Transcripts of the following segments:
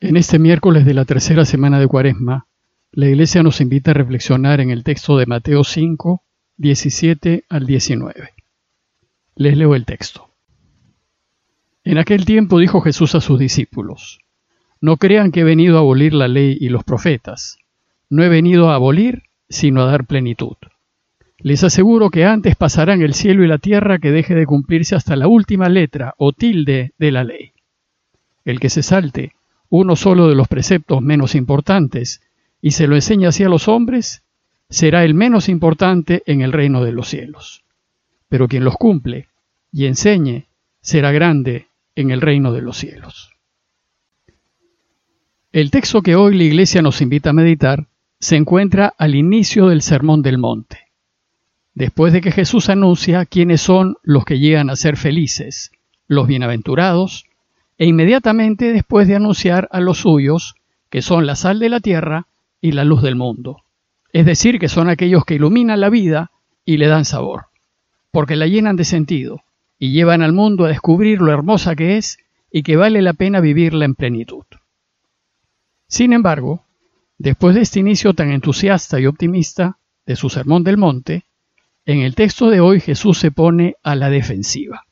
En este miércoles de la tercera semana de Cuaresma, la Iglesia nos invita a reflexionar en el texto de Mateo 5, 17 al 19. Les leo el texto. En aquel tiempo dijo Jesús a sus discípulos, No crean que he venido a abolir la ley y los profetas. No he venido a abolir, sino a dar plenitud. Les aseguro que antes pasarán el cielo y la tierra que deje de cumplirse hasta la última letra o tilde de la ley. El que se salte uno solo de los preceptos menos importantes y se lo enseña así a los hombres, será el menos importante en el reino de los cielos. Pero quien los cumple y enseñe será grande en el reino de los cielos. El texto que hoy la Iglesia nos invita a meditar se encuentra al inicio del Sermón del Monte, después de que Jesús anuncia quiénes son los que llegan a ser felices, los bienaventurados, e inmediatamente después de anunciar a los suyos, que son la sal de la tierra y la luz del mundo. Es decir, que son aquellos que iluminan la vida y le dan sabor, porque la llenan de sentido y llevan al mundo a descubrir lo hermosa que es y que vale la pena vivirla en plenitud. Sin embargo, después de este inicio tan entusiasta y optimista de su Sermón del Monte, en el texto de hoy Jesús se pone a la defensiva.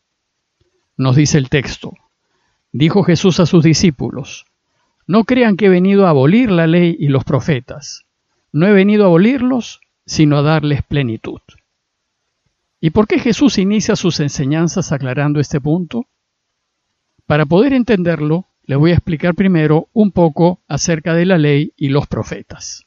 Nos dice el texto, Dijo Jesús a sus discípulos, No crean que he venido a abolir la ley y los profetas. No he venido a abolirlos, sino a darles plenitud. ¿Y por qué Jesús inicia sus enseñanzas aclarando este punto? Para poder entenderlo, le voy a explicar primero un poco acerca de la ley y los profetas.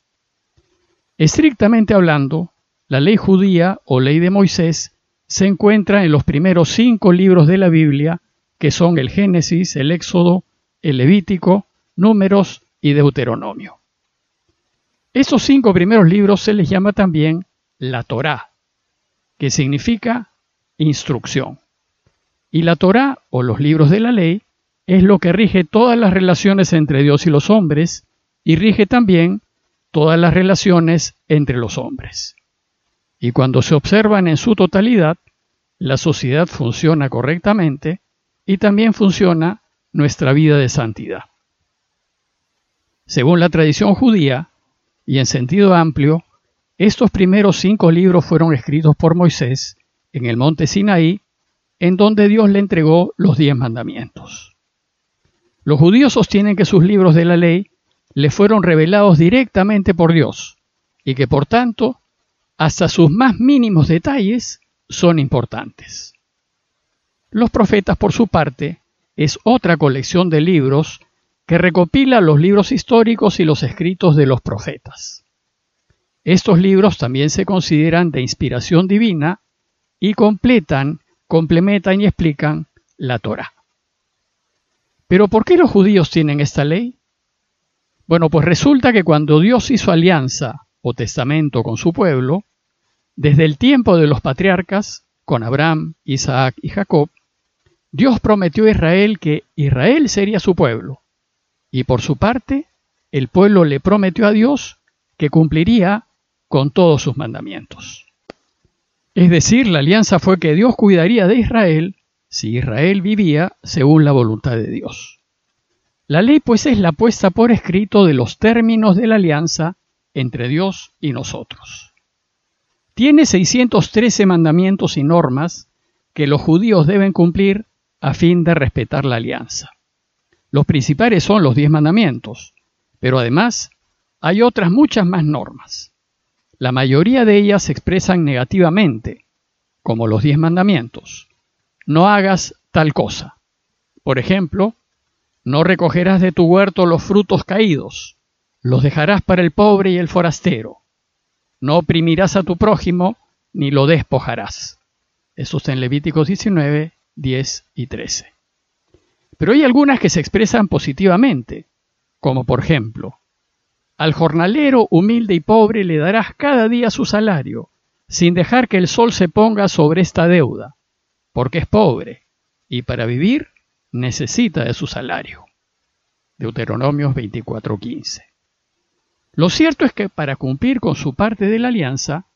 Estrictamente hablando, la ley judía o ley de Moisés se encuentra en los primeros cinco libros de la Biblia que son el Génesis, el Éxodo, el Levítico, Números y Deuteronomio. Esos cinco primeros libros se les llama también la Torá, que significa instrucción. Y la Torá, o los libros de la ley, es lo que rige todas las relaciones entre Dios y los hombres, y rige también todas las relaciones entre los hombres. Y cuando se observan en su totalidad, la sociedad funciona correctamente y también funciona nuestra vida de santidad. Según la tradición judía, y en sentido amplio, estos primeros cinco libros fueron escritos por Moisés en el monte Sinaí, en donde Dios le entregó los diez mandamientos. Los judíos sostienen que sus libros de la ley le fueron revelados directamente por Dios y que por tanto hasta sus más mínimos detalles son importantes. Los profetas, por su parte, es otra colección de libros que recopila los libros históricos y los escritos de los profetas. Estos libros también se consideran de inspiración divina y completan, complementan y explican la Torah. Pero ¿por qué los judíos tienen esta ley? Bueno, pues resulta que cuando Dios hizo alianza o testamento con su pueblo, desde el tiempo de los patriarcas, con Abraham, Isaac y Jacob, Dios prometió a Israel que Israel sería su pueblo, y por su parte, el pueblo le prometió a Dios que cumpliría con todos sus mandamientos. Es decir, la alianza fue que Dios cuidaría de Israel si Israel vivía según la voluntad de Dios. La ley pues es la puesta por escrito de los términos de la alianza entre Dios y nosotros. Tiene 613 mandamientos y normas que los judíos deben cumplir a fin de respetar la alianza. Los principales son los diez mandamientos, pero además hay otras muchas más normas. La mayoría de ellas se expresan negativamente, como los diez mandamientos. No hagas tal cosa. Por ejemplo, no recogerás de tu huerto los frutos caídos, los dejarás para el pobre y el forastero. No oprimirás a tu prójimo, ni lo despojarás. Eso está en Levíticos 19, 10 y 13. Pero hay algunas que se expresan positivamente, como por ejemplo, al jornalero humilde y pobre le darás cada día su salario, sin dejar que el sol se ponga sobre esta deuda, porque es pobre, y para vivir necesita de su salario. Deuteronomios 24:15. Lo cierto es que para cumplir con su parte de la alianza,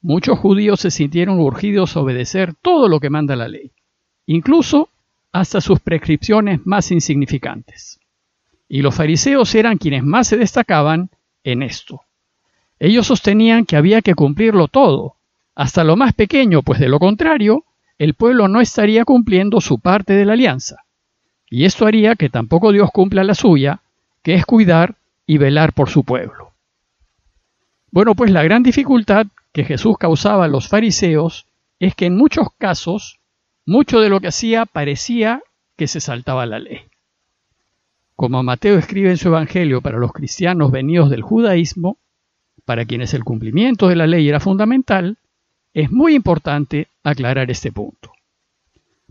muchos judíos se sintieron urgidos a obedecer todo lo que manda la ley incluso hasta sus prescripciones más insignificantes. y los fariseos eran quienes más se destacaban en esto. Ellos sostenían que había que cumplirlo todo, hasta lo más pequeño, pues de lo contrario, el pueblo no estaría cumpliendo su parte de la alianza. Y esto haría que tampoco Dios cumpla la suya, que es cuidar y velar por su pueblo. Bueno, pues la gran dificultad que Jesús causaba a los fariseos es que en muchos casos, mucho de lo que hacía parecía que se saltaba la ley. Como Mateo escribe en su Evangelio para los cristianos venidos del judaísmo, para quienes el cumplimiento de la ley era fundamental, es muy importante aclarar este punto.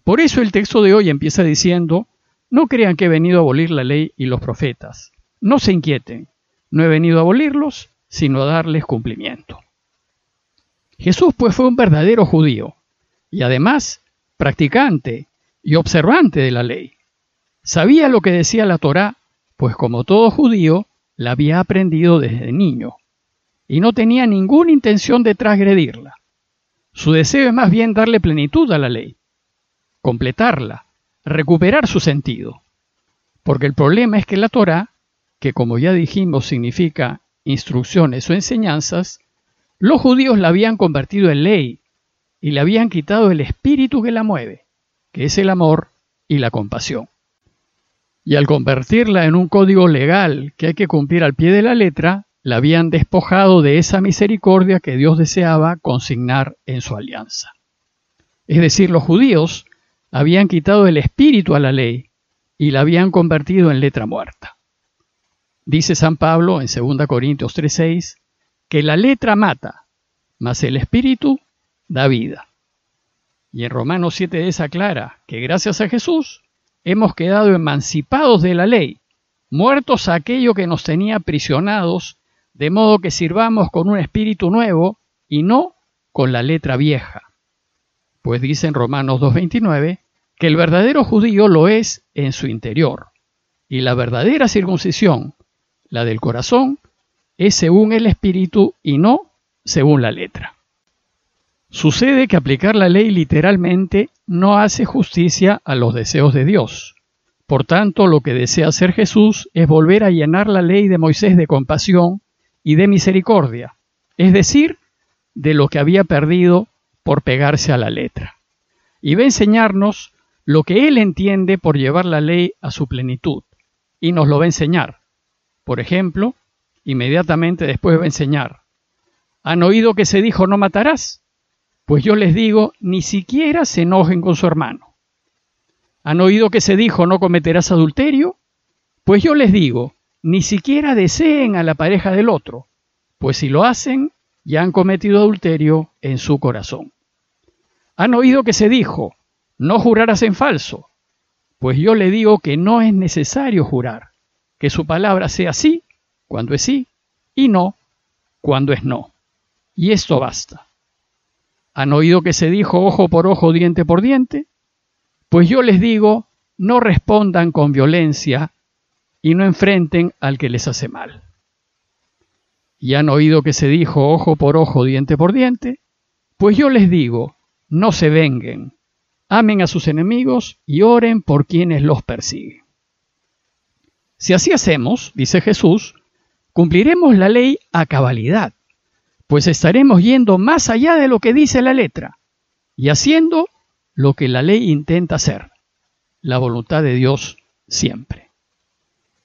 Por eso el texto de hoy empieza diciendo, no crean que he venido a abolir la ley y los profetas. No se inquieten, no he venido a abolirlos, sino a darles cumplimiento. Jesús pues fue un verdadero judío y además practicante y observante de la ley. Sabía lo que decía la Torá, pues como todo judío la había aprendido desde niño y no tenía ninguna intención de transgredirla. Su deseo es más bien darle plenitud a la ley, completarla, recuperar su sentido. Porque el problema es que la Torah, que como ya dijimos significa instrucciones o enseñanzas, los judíos la habían convertido en ley y le habían quitado el espíritu que la mueve, que es el amor y la compasión. Y al convertirla en un código legal que hay que cumplir al pie de la letra, la habían despojado de esa misericordia que Dios deseaba consignar en su alianza. Es decir, los judíos habían quitado el espíritu a la ley y la habían convertido en letra muerta. Dice San Pablo en 2 Corintios 3:6 que la letra mata, mas el espíritu da vida. Y en Romanos 7 aclara que gracias a Jesús hemos quedado emancipados de la ley, muertos a aquello que nos tenía aprisionados de modo que sirvamos con un espíritu nuevo y no con la letra vieja. Pues dice en Romanos 2.29 que el verdadero judío lo es en su interior, y la verdadera circuncisión, la del corazón, es según el espíritu y no según la letra. Sucede que aplicar la ley literalmente no hace justicia a los deseos de Dios. Por tanto, lo que desea hacer Jesús es volver a llenar la ley de Moisés de compasión y de misericordia, es decir, de lo que había perdido por pegarse a la letra. Y va a enseñarnos lo que él entiende por llevar la ley a su plenitud, y nos lo va a enseñar. Por ejemplo, inmediatamente después va a enseñar, ¿han oído que se dijo no matarás? Pues yo les digo, ni siquiera se enojen con su hermano. ¿Han oído que se dijo no cometerás adulterio? Pues yo les digo, ni siquiera deseen a la pareja del otro, pues si lo hacen, ya han cometido adulterio en su corazón. Han oído que se dijo, no jurarás en falso, pues yo le digo que no es necesario jurar, que su palabra sea sí cuando es sí y no cuando es no. Y esto basta. ¿Han oído que se dijo ojo por ojo, diente por diente? Pues yo les digo, no respondan con violencia y no enfrenten al que les hace mal. ¿Y han oído que se dijo ojo por ojo, diente por diente? Pues yo les digo, no se venguen, amen a sus enemigos y oren por quienes los persiguen. Si así hacemos, dice Jesús, cumpliremos la ley a cabalidad, pues estaremos yendo más allá de lo que dice la letra y haciendo lo que la ley intenta hacer, la voluntad de Dios siempre.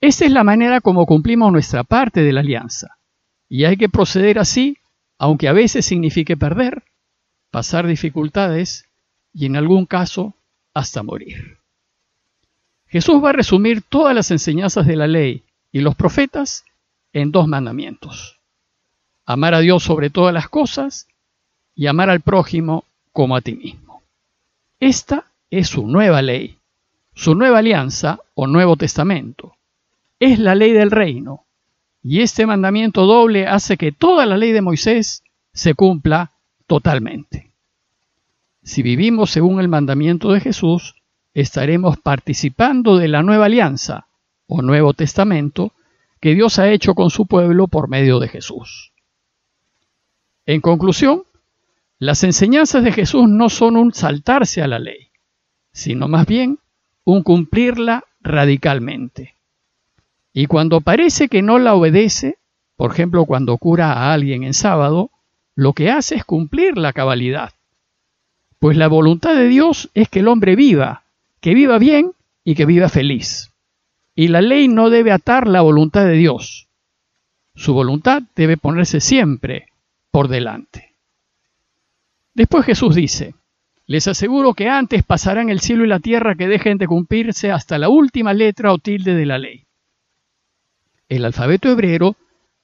Esta es la manera como cumplimos nuestra parte de la alianza. Y hay que proceder así, aunque a veces signifique perder, pasar dificultades y en algún caso hasta morir. Jesús va a resumir todas las enseñanzas de la ley y los profetas en dos mandamientos. Amar a Dios sobre todas las cosas y amar al prójimo como a ti mismo. Esta es su nueva ley, su nueva alianza o nuevo testamento es la ley del reino. Y este mandamiento doble hace que toda la ley de Moisés se cumpla totalmente. Si vivimos según el mandamiento de Jesús, estaremos participando de la nueva alianza o nuevo testamento que Dios ha hecho con su pueblo por medio de Jesús. En conclusión, las enseñanzas de Jesús no son un saltarse a la ley, sino más bien un cumplirla radicalmente. Y cuando parece que no la obedece, por ejemplo cuando cura a alguien en sábado, lo que hace es cumplir la cabalidad. Pues la voluntad de Dios es que el hombre viva, que viva bien y que viva feliz. Y la ley no debe atar la voluntad de Dios. Su voluntad debe ponerse siempre por delante. Después Jesús dice, les aseguro que antes pasarán el cielo y la tierra que dejen de cumplirse hasta la última letra o tilde de la ley. El alfabeto hebreo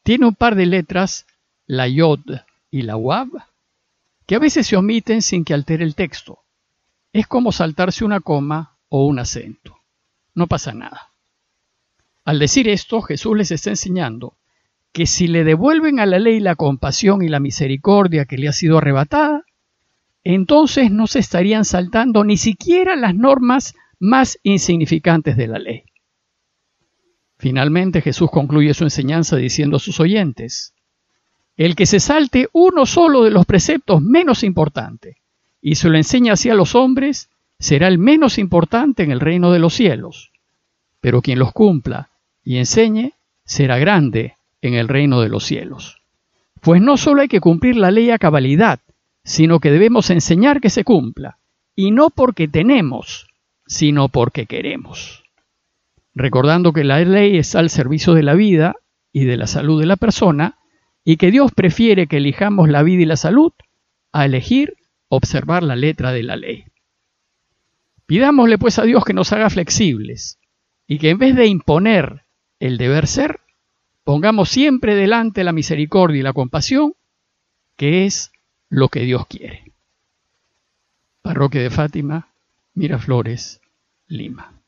tiene un par de letras, la yod y la wab, que a veces se omiten sin que altere el texto. Es como saltarse una coma o un acento. No pasa nada. Al decir esto, Jesús les está enseñando que si le devuelven a la ley la compasión y la misericordia que le ha sido arrebatada, entonces no se estarían saltando ni siquiera las normas más insignificantes de la ley. Finalmente Jesús concluye su enseñanza diciendo a sus oyentes, el que se salte uno solo de los preceptos menos importantes y se lo enseña así a los hombres, será el menos importante en el reino de los cielos. Pero quien los cumpla y enseñe, será grande en el reino de los cielos. Pues no solo hay que cumplir la ley a cabalidad, sino que debemos enseñar que se cumpla, y no porque tenemos, sino porque queremos. Recordando que la ley está al servicio de la vida y de la salud de la persona, y que Dios prefiere que elijamos la vida y la salud a elegir observar la letra de la ley. Pidámosle pues a Dios que nos haga flexibles y que en vez de imponer el deber ser, pongamos siempre delante la misericordia y la compasión, que es lo que Dios quiere. Parroquia de Fátima, Miraflores, Lima.